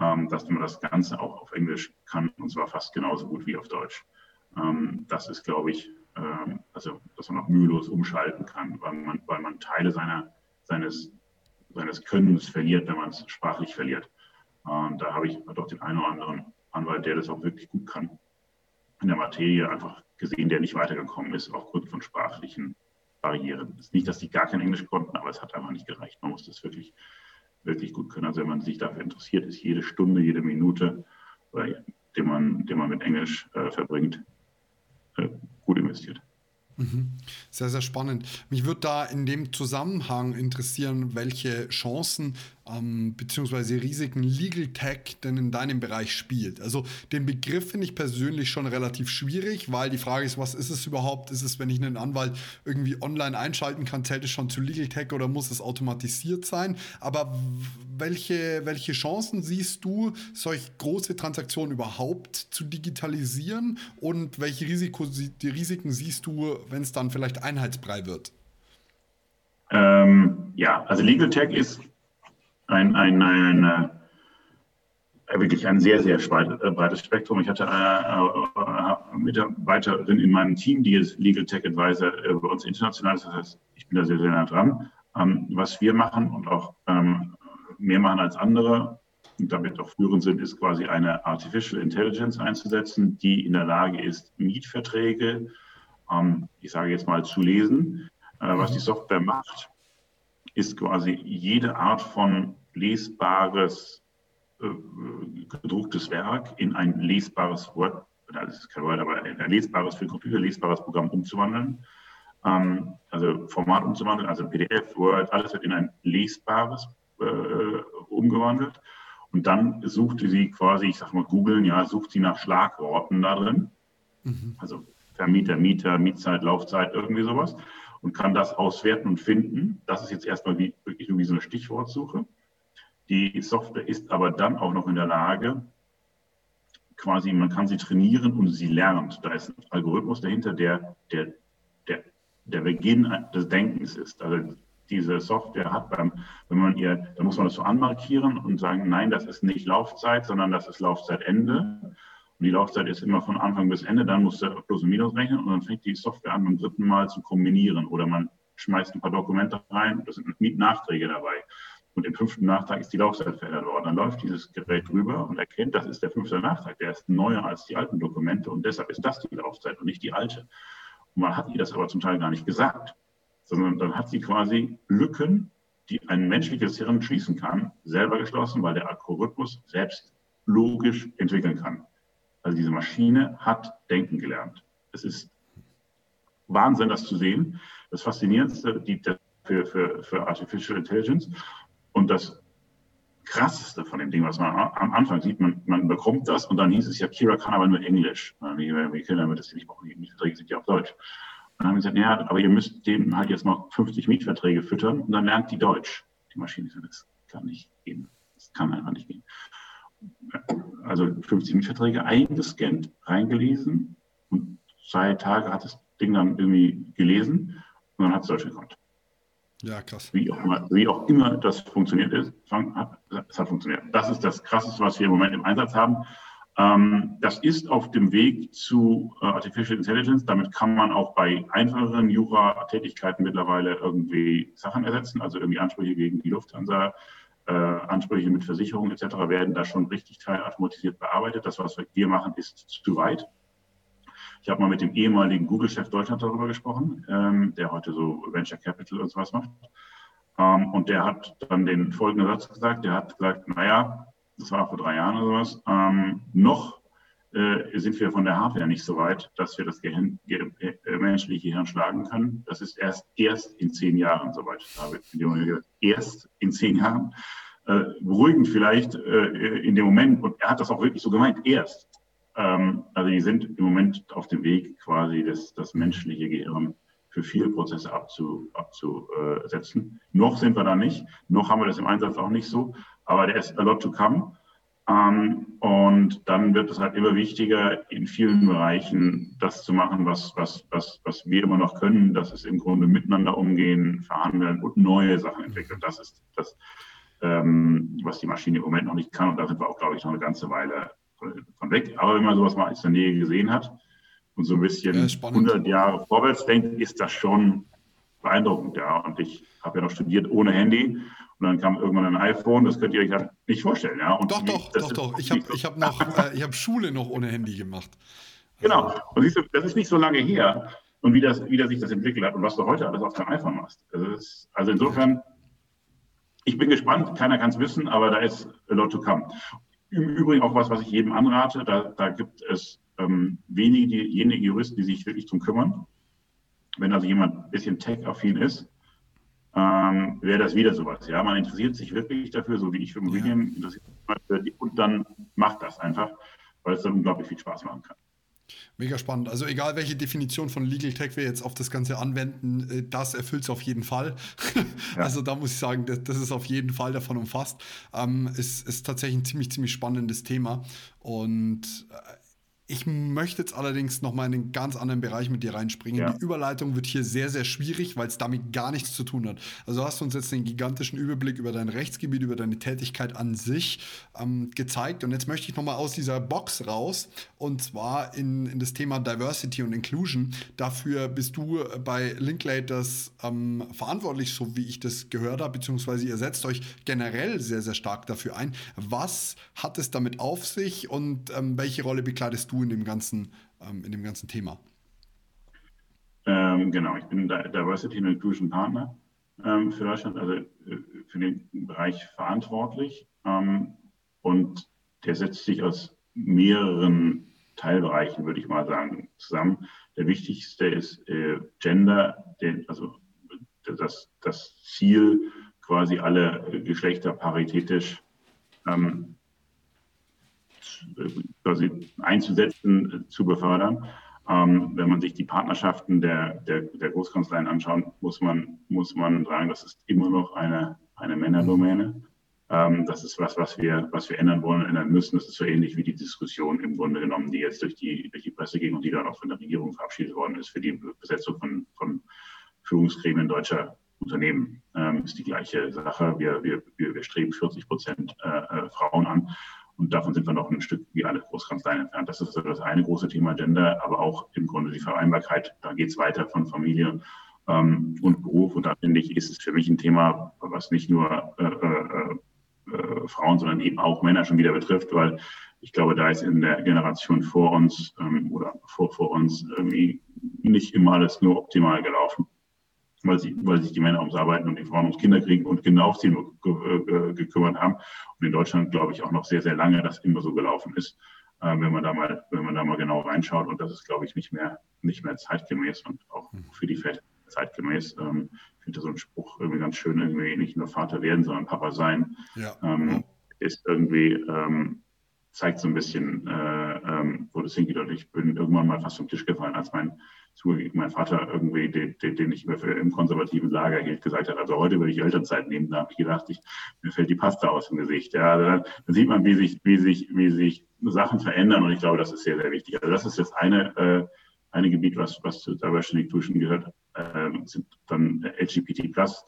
ähm, dass man das Ganze auch auf Englisch kann und zwar fast genauso gut wie auf Deutsch. Ähm, das ist, glaube ich, ähm, also, dass man auch mühelos umschalten kann, weil man, weil man Teile seiner, seines, seines Könnens verliert, wenn man es sprachlich verliert. Und da habe ich doch den einen oder anderen Anwalt, der das auch wirklich gut kann, in der Materie einfach gesehen, der nicht weitergekommen ist aufgrund von sprachlichen Barrieren. Es ist nicht, dass die gar kein Englisch konnten, aber es hat einfach nicht gereicht. Man muss das wirklich, wirklich gut können. Also wenn man sich dafür interessiert, ist jede Stunde, jede Minute, die man, die man mit Englisch äh, verbringt, äh, gut investiert. Mhm. Sehr, sehr spannend. Mich würde da in dem Zusammenhang interessieren, welche Chancen ähm, beziehungsweise Risiken Legal Tech denn in deinem Bereich spielt. Also den Begriff finde ich persönlich schon relativ schwierig, weil die Frage ist, was ist es überhaupt? Ist es, wenn ich einen Anwalt irgendwie online einschalten kann, zählt es schon zu Legal Tech oder muss es automatisiert sein? Aber welche, welche Chancen siehst du, solch große Transaktionen überhaupt zu digitalisieren und welche Risiko, die Risiken siehst du, wenn es dann vielleicht einheitsbrei wird? Ähm, ja, also Legal Tech ist ein, ein, ein, äh, wirklich ein sehr, sehr äh, breites Spektrum. Ich hatte eine äh, Mitarbeiterin in meinem Team, die ist Legal Tech Advisor bei uns international ist. Das heißt, ich bin da sehr, sehr nah dran. Ähm, was wir machen und auch ähm, mehr machen als andere und damit auch führend sind, ist quasi eine Artificial Intelligence einzusetzen, die in der Lage ist, Mietverträge, ähm, ich sage jetzt mal, zu lesen. Was die Software macht, ist quasi jede Art von lesbares, äh, gedrucktes Werk in ein lesbares Word, das ist kein Word, aber ein lesbares für den Computer, lesbares Programm umzuwandeln. Ähm, also Format umzuwandeln, also PDF, Word, alles wird in ein lesbares äh, umgewandelt. Und dann sucht sie quasi, ich sag mal googeln, ja, sucht sie nach Schlagworten da drin. Mhm. Also Vermieter, Mieter, Mietzeit, Laufzeit, irgendwie sowas. Und kann das auswerten und finden. Das ist jetzt erstmal wie, wirklich nur wie so eine Stichwortsuche. Die Software ist aber dann auch noch in der Lage, quasi, man kann sie trainieren und sie lernt. Da ist ein Algorithmus dahinter, der der, der, der Beginn des Denkens ist. Also diese Software hat beim, wenn man ihr, da muss man das so anmarkieren und sagen, nein, das ist nicht Laufzeit, sondern das ist Laufzeitende. Und die Laufzeit ist immer von Anfang bis Ende, dann muss er Plus und Minus rechnen und dann fängt die Software an, beim dritten Mal zu kombinieren. Oder man schmeißt ein paar Dokumente rein, da sind Mietnachträge dabei und im fünften Nachtrag ist die Laufzeit verändert worden. Dann läuft dieses Gerät drüber und erkennt, das ist der fünfte Nachtrag, der ist neuer als die alten Dokumente und deshalb ist das die Laufzeit und nicht die alte. Und man hat ihr das aber zum Teil gar nicht gesagt, sondern dann hat sie quasi Lücken, die ein menschliches Hirn schließen kann, selber geschlossen, weil der Algorithmus selbst logisch entwickeln kann. Also diese Maschine hat denken gelernt. Es ist Wahnsinn, das zu sehen. Das Faszinierendste die, für, für, für Artificial Intelligence. Und das Krasseste von dem Ding, was man am Anfang sieht, man, man bekommt das und dann hieß es ja, Kira kann aber nur Englisch. Wir, wir damit das nicht brauchen, die Verträge sind ja auf Deutsch. Dann haben wir gesagt, ja, aber ihr müsst dem halt jetzt noch 50 Mietverträge füttern und dann lernt die Deutsch. Die Maschine, das kann nicht gehen. Das kann einfach nicht gehen. Also 50 Mietverträge eingescannt, reingelesen und zwei Tage hat das Ding dann irgendwie gelesen und dann hat es Deutsch gekonnt. Ja, krass. Wie auch, immer, wie auch immer das funktioniert ist, es hat funktioniert. Das ist das Krasseste, was wir im Moment im Einsatz haben. Ähm, das ist auf dem Weg zu äh, Artificial Intelligence. Damit kann man auch bei einfacheren Jura-Tätigkeiten mittlerweile irgendwie Sachen ersetzen, also irgendwie Ansprüche gegen die Lufthansa, äh, Ansprüche mit Versicherungen etc. werden da schon richtig teilautomatisiert bearbeitet. Das, was wir machen, ist zu weit. Ich habe mal mit dem ehemaligen Google-Chef Deutschland darüber gesprochen, ähm, der heute so Venture Capital und sowas macht. Ähm, und der hat dann den folgenden Satz gesagt. Der hat gesagt, naja, das war vor drei Jahren oder sowas, ähm, noch äh, sind wir von der Hardware nicht so weit, dass wir das Gehirn, ge äh, menschliche Hirn schlagen können. Das ist erst, erst in zehn Jahren soweit. Erst in zehn Jahren. Äh, beruhigend vielleicht äh, in dem Moment, und er hat das auch wirklich so gemeint, erst. Ähm, also die sind im Moment auf dem Weg, quasi das, das menschliche Gehirn für viele Prozesse abzu, abzusetzen. Noch sind wir da nicht, noch haben wir das im Einsatz auch nicht so, aber der ist a lot to come. Ähm, und dann wird es halt immer wichtiger, in vielen Bereichen das zu machen, was, was, was, was wir immer noch können. Das ist im Grunde miteinander umgehen, verhandeln und neue Sachen entwickeln. Das ist das, ähm, was die Maschine im Moment noch nicht kann. Und da sind wir auch, glaube ich, noch eine ganze Weile von weg. Aber wenn man sowas mal aus der Nähe gesehen hat und so ein bisschen ja, 100 Jahre vorwärts denkt, ist das schon beeindruckend. Ja. Und ich habe ja noch studiert ohne Handy. Und dann kam irgendwann ein iPhone, das könnt ihr euch halt nicht vorstellen. Ja? Und doch, doch, doch, doch. Ich habe ich hab noch, äh, ich habe Schule noch ohne Handy gemacht. Genau. Und siehst du, das ist nicht so lange her. Und wie, das, wie das sich das entwickelt hat und was du heute alles auf deinem iPhone machst. Ist, also insofern, ich bin gespannt. Keiner kann es wissen, aber da ist a lot to come. Im Übrigen auch was, was ich jedem anrate. Da, da gibt es ähm, wenige, diejenigen Juristen, die sich wirklich darum kümmern. Wenn also jemand ein bisschen tech-affin ist, ähm, wäre das wieder sowas. Ja, man interessiert sich wirklich dafür, so wie ich für Immobilien ja. interessiert und dann macht das einfach, weil es dann unglaublich viel Spaß machen kann. Mega spannend. Also egal, welche Definition von Legal Tech wir jetzt auf das Ganze anwenden, äh, das erfüllt es auf jeden Fall. Ja. Also da muss ich sagen, das, das, ist auf jeden Fall davon umfasst. Ähm, ist, ist tatsächlich ein ziemlich, ziemlich spannendes Thema. Und äh, ich möchte jetzt allerdings noch mal in einen ganz anderen Bereich mit dir reinspringen. Ja. Die Überleitung wird hier sehr, sehr schwierig, weil es damit gar nichts zu tun hat. Also hast du uns jetzt den gigantischen Überblick über dein Rechtsgebiet, über deine Tätigkeit an sich ähm, gezeigt. Und jetzt möchte ich noch mal aus dieser Box raus und zwar in, in das Thema Diversity und Inclusion. Dafür bist du bei Linklaters ähm, verantwortlich, so wie ich das gehört habe, beziehungsweise ihr setzt euch generell sehr, sehr stark dafür ein. Was hat es damit auf sich und ähm, welche Rolle bekleidest du in dem ganzen, ähm, in dem ganzen Thema? Ähm, genau, ich bin Diversity and Inclusion Partner ähm, für Deutschland, also äh, für den Bereich verantwortlich. Ähm, und der setzt sich aus mehreren Teilbereichen, würde ich mal sagen, zusammen. Der wichtigste ist äh, Gender, den, also das, das Ziel, quasi alle Geschlechter paritätisch ähm, quasi einzusetzen, zu befördern. Ähm, wenn man sich die Partnerschaften der, der, der Großkanzleien anschaut, muss man, muss man sagen, das ist immer noch eine, eine Männerdomäne. Ähm, das ist was, was wir, was wir ändern wollen, ändern müssen. Das ist so ähnlich wie die Diskussion im Grunde genommen, die jetzt durch die, durch die Presse ging und die dann auch von der Regierung verabschiedet worden ist für die Besetzung von, von Führungsgremien deutscher Unternehmen. Ähm, ist die gleiche Sache. Wir, wir, wir streben 40 Prozent äh, äh, Frauen an. Und davon sind wir noch ein Stück wie alle Großkanzleien entfernt. Das ist das eine große Thema Gender, aber auch im Grunde die Vereinbarkeit. Da geht es weiter von Familie ähm, und Beruf. Und da finde ich, ist es für mich ein Thema, was nicht nur äh, äh, äh, Frauen, sondern eben auch Männer schon wieder betrifft, weil ich glaube, da ist in der Generation vor uns ähm, oder vor, vor uns irgendwie nicht immer alles nur optimal gelaufen weil, sie, weil sich die Männer ums Arbeiten und die Frauen ums Kinderkriegen und genau aufziehen ge gekümmert haben. Und in Deutschland glaube ich auch noch sehr, sehr lange, dass immer so gelaufen ist, äh, wenn man da mal, wenn man da mal genau reinschaut. Und das ist, glaube ich, nicht mehr, nicht mehr zeitgemäß und auch mhm. für die Väter zeitgemäß. Ähm, ich finde so einen Spruch irgendwie ganz schön, irgendwie nicht nur Vater werden, sondern Papa sein. Ja. Ähm, ist irgendwie, ähm, zeigt so ein bisschen, äh, ähm, wo das hingeht. Und ich bin irgendwann mal fast vom Tisch gefallen, als mein zugegeben, mein Vater irgendwie, den, den ich immer für im konservativen Lager hielt, gesagt hat, also heute würde ich Elternzeit nehmen. Da habe ich gedacht, ich, mir fällt die Pasta aus dem Gesicht. Ja, dann, dann, sieht man, wie sich, wie sich, wie sich Sachen verändern und ich glaube, das ist sehr, sehr wichtig. Also das ist das eine, äh, eine Gebiet, was, was zu Diversity Inclusion gehört, äh, sind dann LGBT Plus.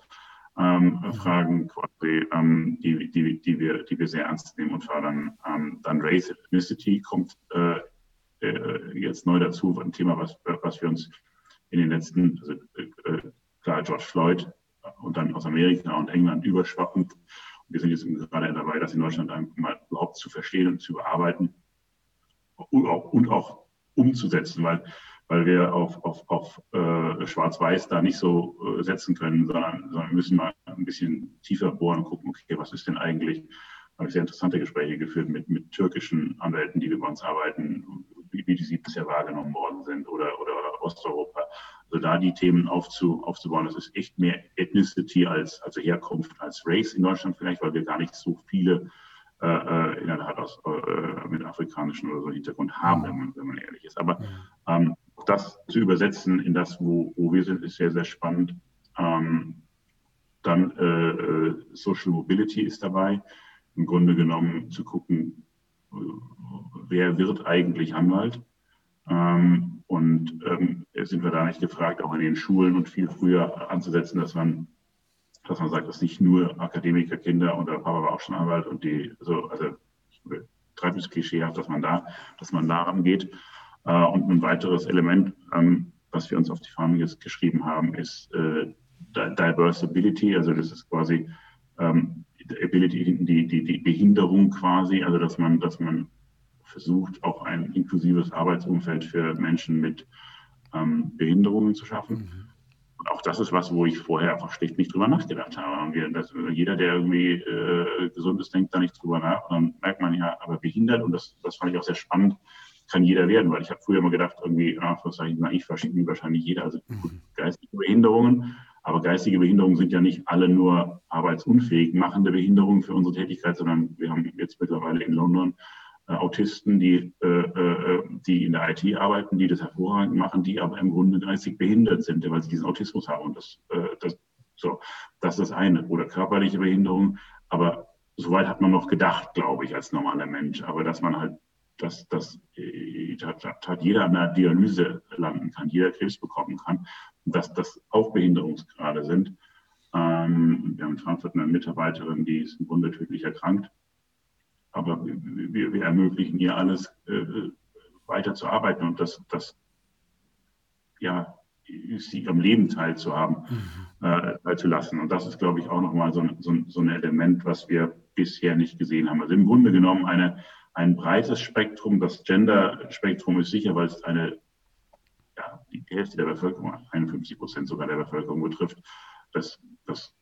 Ähm, mhm. Fragen quasi, ähm, die, die, die, wir, die wir sehr ernst nehmen und fördern. Ähm, dann Race Ethnicity kommt äh, äh, jetzt neu dazu, ein Thema, was, was wir uns in den letzten, also äh, klar George Floyd und dann aus Amerika und England überschwappend. Und wir sind jetzt gerade dabei, das in Deutschland mal überhaupt zu verstehen und zu bearbeiten und auch, und auch umzusetzen, weil, weil wir auf, auf, auf äh, Schwarz-Weiß da nicht so äh, setzen können, sondern, sondern müssen mal ein bisschen tiefer bohren und gucken, okay, was ist denn eigentlich habe ich sehr interessante Gespräche geführt mit, mit türkischen Anwälten, die bei uns arbeiten, wie, die bisher wahrgenommen worden sind oder, oder Osteuropa. Also da die Themen aufzu, aufzubauen, das ist echt mehr Ethnicity als, also Herkunft als Race in Deutschland vielleicht, weil wir gar nicht so viele äh, äh in der Tat aus, äh, mit afrikanischen oder so Hintergrund haben, wenn man, wenn man ehrlich ist. Aber ähm, das zu übersetzen in das, wo, wo wir sind, ist sehr, sehr spannend. Ähm, dann äh, äh Social Mobility ist dabei im Grunde genommen zu gucken, wer wird eigentlich Anwalt? Ähm, und ähm, sind wir da nicht gefragt, auch in den Schulen und viel früher anzusetzen, dass man, dass man sagt, dass nicht nur Akademikerkinder und der Papa war auch schon Anwalt und die, so, also ich treibe es klischeehaft, dass man da, dass man daran geht. Äh, und ein weiteres Element, ähm, was wir uns auf die jetzt geschrieben haben, ist äh, Diversibility, also das ist quasi ähm, Ability, die, die, die Behinderung quasi, also dass man, dass man versucht, auch ein inklusives Arbeitsumfeld für Menschen mit ähm, Behinderungen zu schaffen. Mhm. Und auch das ist was, wo ich vorher einfach schlicht nicht drüber nachgedacht habe. Und wir, das, jeder, der irgendwie äh, gesund ist, denkt da nicht drüber nach. Und dann merkt man ja, aber behindert, und das, das fand ich auch sehr spannend, kann jeder werden, weil ich habe früher immer gedacht, irgendwie, ah, naiv wahrscheinlich jeder, also mhm. geistige Behinderungen aber geistige Behinderungen sind ja nicht alle nur arbeitsunfähig machende Behinderungen für unsere Tätigkeit, sondern wir haben jetzt mittlerweile in London Autisten, die, äh, äh, die in der IT arbeiten, die das hervorragend machen, die aber im Grunde geistig behindert sind, weil sie diesen Autismus haben. Das, äh, das, so, das ist das eine. Oder körperliche Behinderung. Aber soweit hat man noch gedacht, glaube ich, als normaler Mensch. Aber dass man halt dass, dass, äh, dass jeder an der Dialyse landen kann, jeder Krebs bekommen kann dass das auch Behinderungsgrade sind. Ähm, wir haben in Frankfurt eine Mitarbeiterin, die ist im Grunde tödlich erkrankt. Aber wir, wir ermöglichen ihr alles, äh, weiter zu arbeiten und das, das ja, sie am Leben teilzuhaben, mhm. äh, teilzulassen. Und das ist, glaube ich, auch nochmal so, so, so ein Element, was wir bisher nicht gesehen haben. Also im Grunde genommen eine, ein breites Spektrum. Das Gender-Spektrum ist sicher, weil es eine ja, die Hälfte der Bevölkerung, 51 Prozent sogar der Bevölkerung betrifft, das, das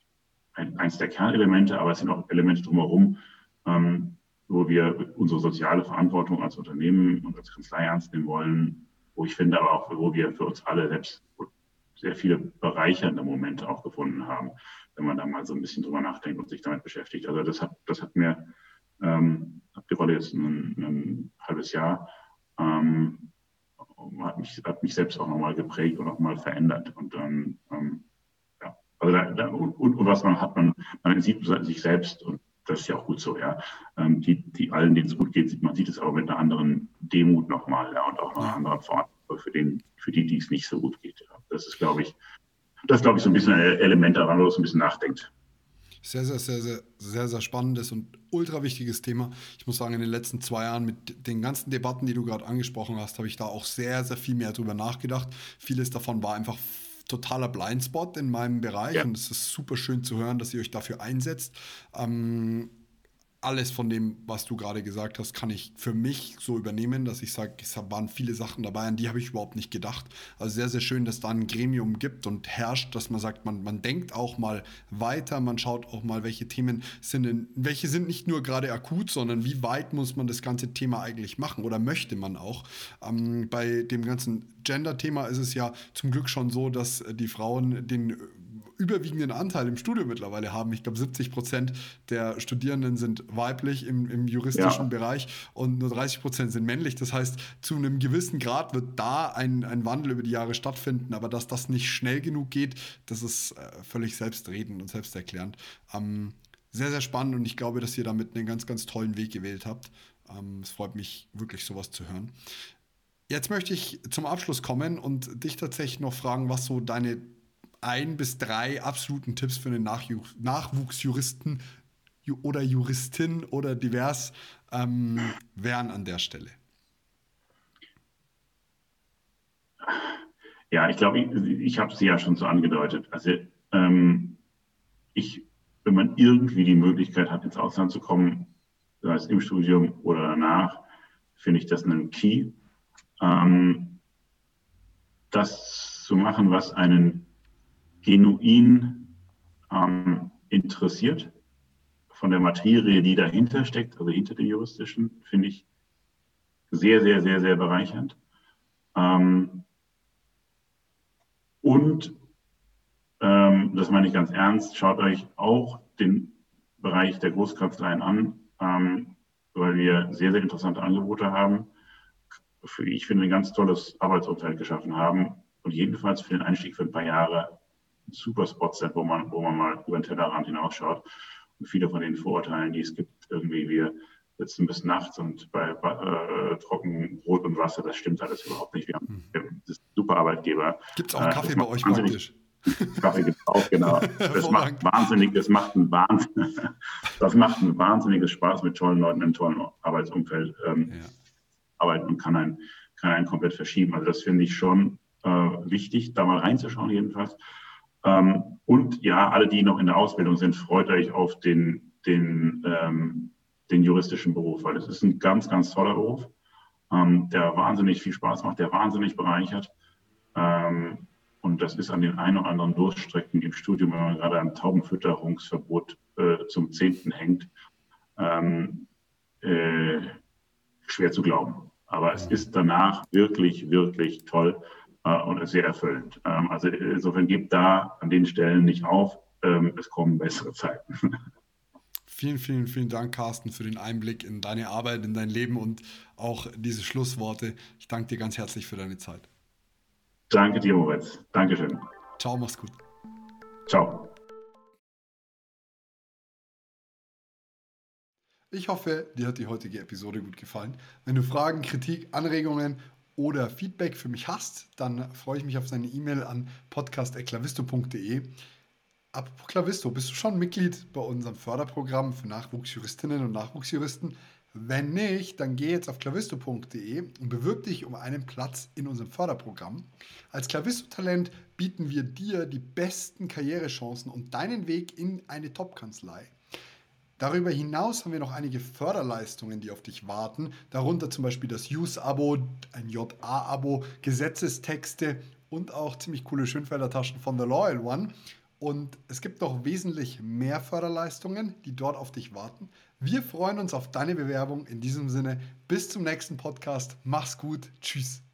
ein, eins der Kernelemente, aber es sind auch Elemente drumherum, ähm, wo wir unsere soziale Verantwortung als Unternehmen und als Kanzlei ernst nehmen wollen, wo ich finde aber auch, wo wir für uns alle selbst sehr viele bereichernde Momente auch gefunden haben, wenn man da mal so ein bisschen drüber nachdenkt und sich damit beschäftigt. Also das hat, das hat mir, ähm, die Rolle jetzt ein, ein halbes Jahr, ähm, hat mich, hat mich selbst auch nochmal geprägt und nochmal verändert. Und dann, ähm, ja, also da, da, und, und, was man hat, man, man sieht sich selbst und das ist ja auch gut so, ja. Ähm, die, die allen, denen es gut geht, man sieht es aber mit einer anderen Demut nochmal, ja, und auch noch einer anderen Verantwortung für den, für die, die es nicht so gut geht. Ja. Das ist, glaube ich, das glaube ich, so ein bisschen ein Element daran, wo es ein bisschen nachdenkt. Sehr, sehr, sehr, sehr, sehr, sehr spannendes und ultra wichtiges Thema. Ich muss sagen, in den letzten zwei Jahren mit den ganzen Debatten, die du gerade angesprochen hast, habe ich da auch sehr, sehr viel mehr drüber nachgedacht. Vieles davon war einfach totaler Blindspot in meinem Bereich ja. und es ist super schön zu hören, dass ihr euch dafür einsetzt. Ähm, alles von dem, was du gerade gesagt hast, kann ich für mich so übernehmen, dass ich sage, es waren viele Sachen dabei, an die habe ich überhaupt nicht gedacht. Also sehr, sehr schön, dass da ein Gremium gibt und herrscht, dass man sagt, man, man denkt auch mal weiter, man schaut auch mal, welche Themen sind denn, welche sind nicht nur gerade akut, sondern wie weit muss man das ganze Thema eigentlich machen oder möchte man auch. Ähm, bei dem ganzen Gender-Thema ist es ja zum Glück schon so, dass die Frauen den überwiegenden Anteil im Studium mittlerweile haben. Ich glaube, 70 Prozent der Studierenden sind weiblich im, im juristischen ja. Bereich und nur 30 Prozent sind männlich. Das heißt, zu einem gewissen Grad wird da ein, ein Wandel über die Jahre stattfinden, aber dass das nicht schnell genug geht, das ist äh, völlig selbstredend und selbsterklärend. Ähm, sehr, sehr spannend und ich glaube, dass ihr damit einen ganz, ganz tollen Weg gewählt habt. Ähm, es freut mich wirklich, sowas zu hören. Jetzt möchte ich zum Abschluss kommen und dich tatsächlich noch fragen, was so deine ein bis drei absoluten Tipps für einen Nachju Nachwuchsjuristen oder Juristin oder divers ähm, wären an der Stelle? Ja, ich glaube, ich, ich habe sie ja schon so angedeutet. Also ähm, ich, wenn man irgendwie die Möglichkeit hat, ins Ausland zu kommen, sei es im Studium oder danach, finde ich das einen Key. Ähm, das zu machen, was einen genuin ähm, interessiert von der Materie, die dahinter steckt, also hinter dem juristischen, finde ich sehr, sehr, sehr, sehr bereichernd. Ähm, und ähm, das meine ich ganz ernst, schaut euch auch den Bereich der Großkanzleien an, ähm, weil wir sehr, sehr interessante Angebote haben, für, ich finde, ein ganz tolles Arbeitsumfeld geschaffen haben und jedenfalls für den Einstieg für ein paar Jahre super Spots sind, wo man, wo man mal über den Tellerrand hinausschaut. Und viele von den Vorurteilen, die es gibt, irgendwie wir sitzen bis nachts und bei äh, trocken Brot und Wasser, das stimmt alles überhaupt nicht. Wir haben, wir haben super Arbeitgeber. Gibt es auch äh, Kaffee bei euch praktisch? Kaffee gibt es auch, genau. Das macht wahnsinnig, das macht ein Wahnsinn, das macht ein wahnsinniges Spaß mit tollen Leuten im tollen Arbeitsumfeld ähm, ja. arbeiten und kann einen, kann einen komplett verschieben. Also das finde ich schon äh, wichtig, da mal reinzuschauen jedenfalls. Ähm, und ja, alle, die noch in der Ausbildung sind, freut euch auf den, den, ähm, den juristischen Beruf, weil es ist ein ganz, ganz toller Beruf, ähm, der wahnsinnig viel Spaß macht, der wahnsinnig bereichert. Ähm, und das ist an den ein oder anderen Durststrecken im Studium, wenn man gerade ein Taubenfütterungsverbot äh, zum Zehnten hängt, ähm, äh, schwer zu glauben. Aber es ist danach wirklich, wirklich toll äh, und sehr erfüllend. Ähm, also insofern gebt da an den Stellen nicht auf. Ähm, es kommen bessere Zeiten. Vielen, vielen, vielen Dank, Carsten, für den Einblick in deine Arbeit, in dein Leben und auch diese Schlussworte. Ich danke dir ganz herzlich für deine Zeit. Danke dir, Moritz. Dankeschön. Ciao, mach's gut. Ciao. Ich hoffe, dir hat die heutige Episode gut gefallen. Wenn du Fragen, Kritik, Anregungen oder Feedback für mich hast, dann freue ich mich auf deine E-Mail an podcast.klavisto.de. Apropos Klavisto, bist du schon Mitglied bei unserem Förderprogramm für Nachwuchsjuristinnen und Nachwuchsjuristen? Wenn nicht, dann geh jetzt auf klavisto.de und bewirb dich um einen Platz in unserem Förderprogramm. Als Klavisto-Talent bieten wir dir die besten Karrierechancen und deinen Weg in eine Top-Kanzlei. Darüber hinaus haben wir noch einige Förderleistungen, die auf dich warten, darunter zum Beispiel das Use-Abo, ein JA-Abo, Gesetzestexte und auch ziemlich coole Schönfelder Taschen von The Loyal One. Und es gibt noch wesentlich mehr Förderleistungen, die dort auf dich warten. Wir freuen uns auf deine Bewerbung. In diesem Sinne, bis zum nächsten Podcast. Mach's gut. Tschüss.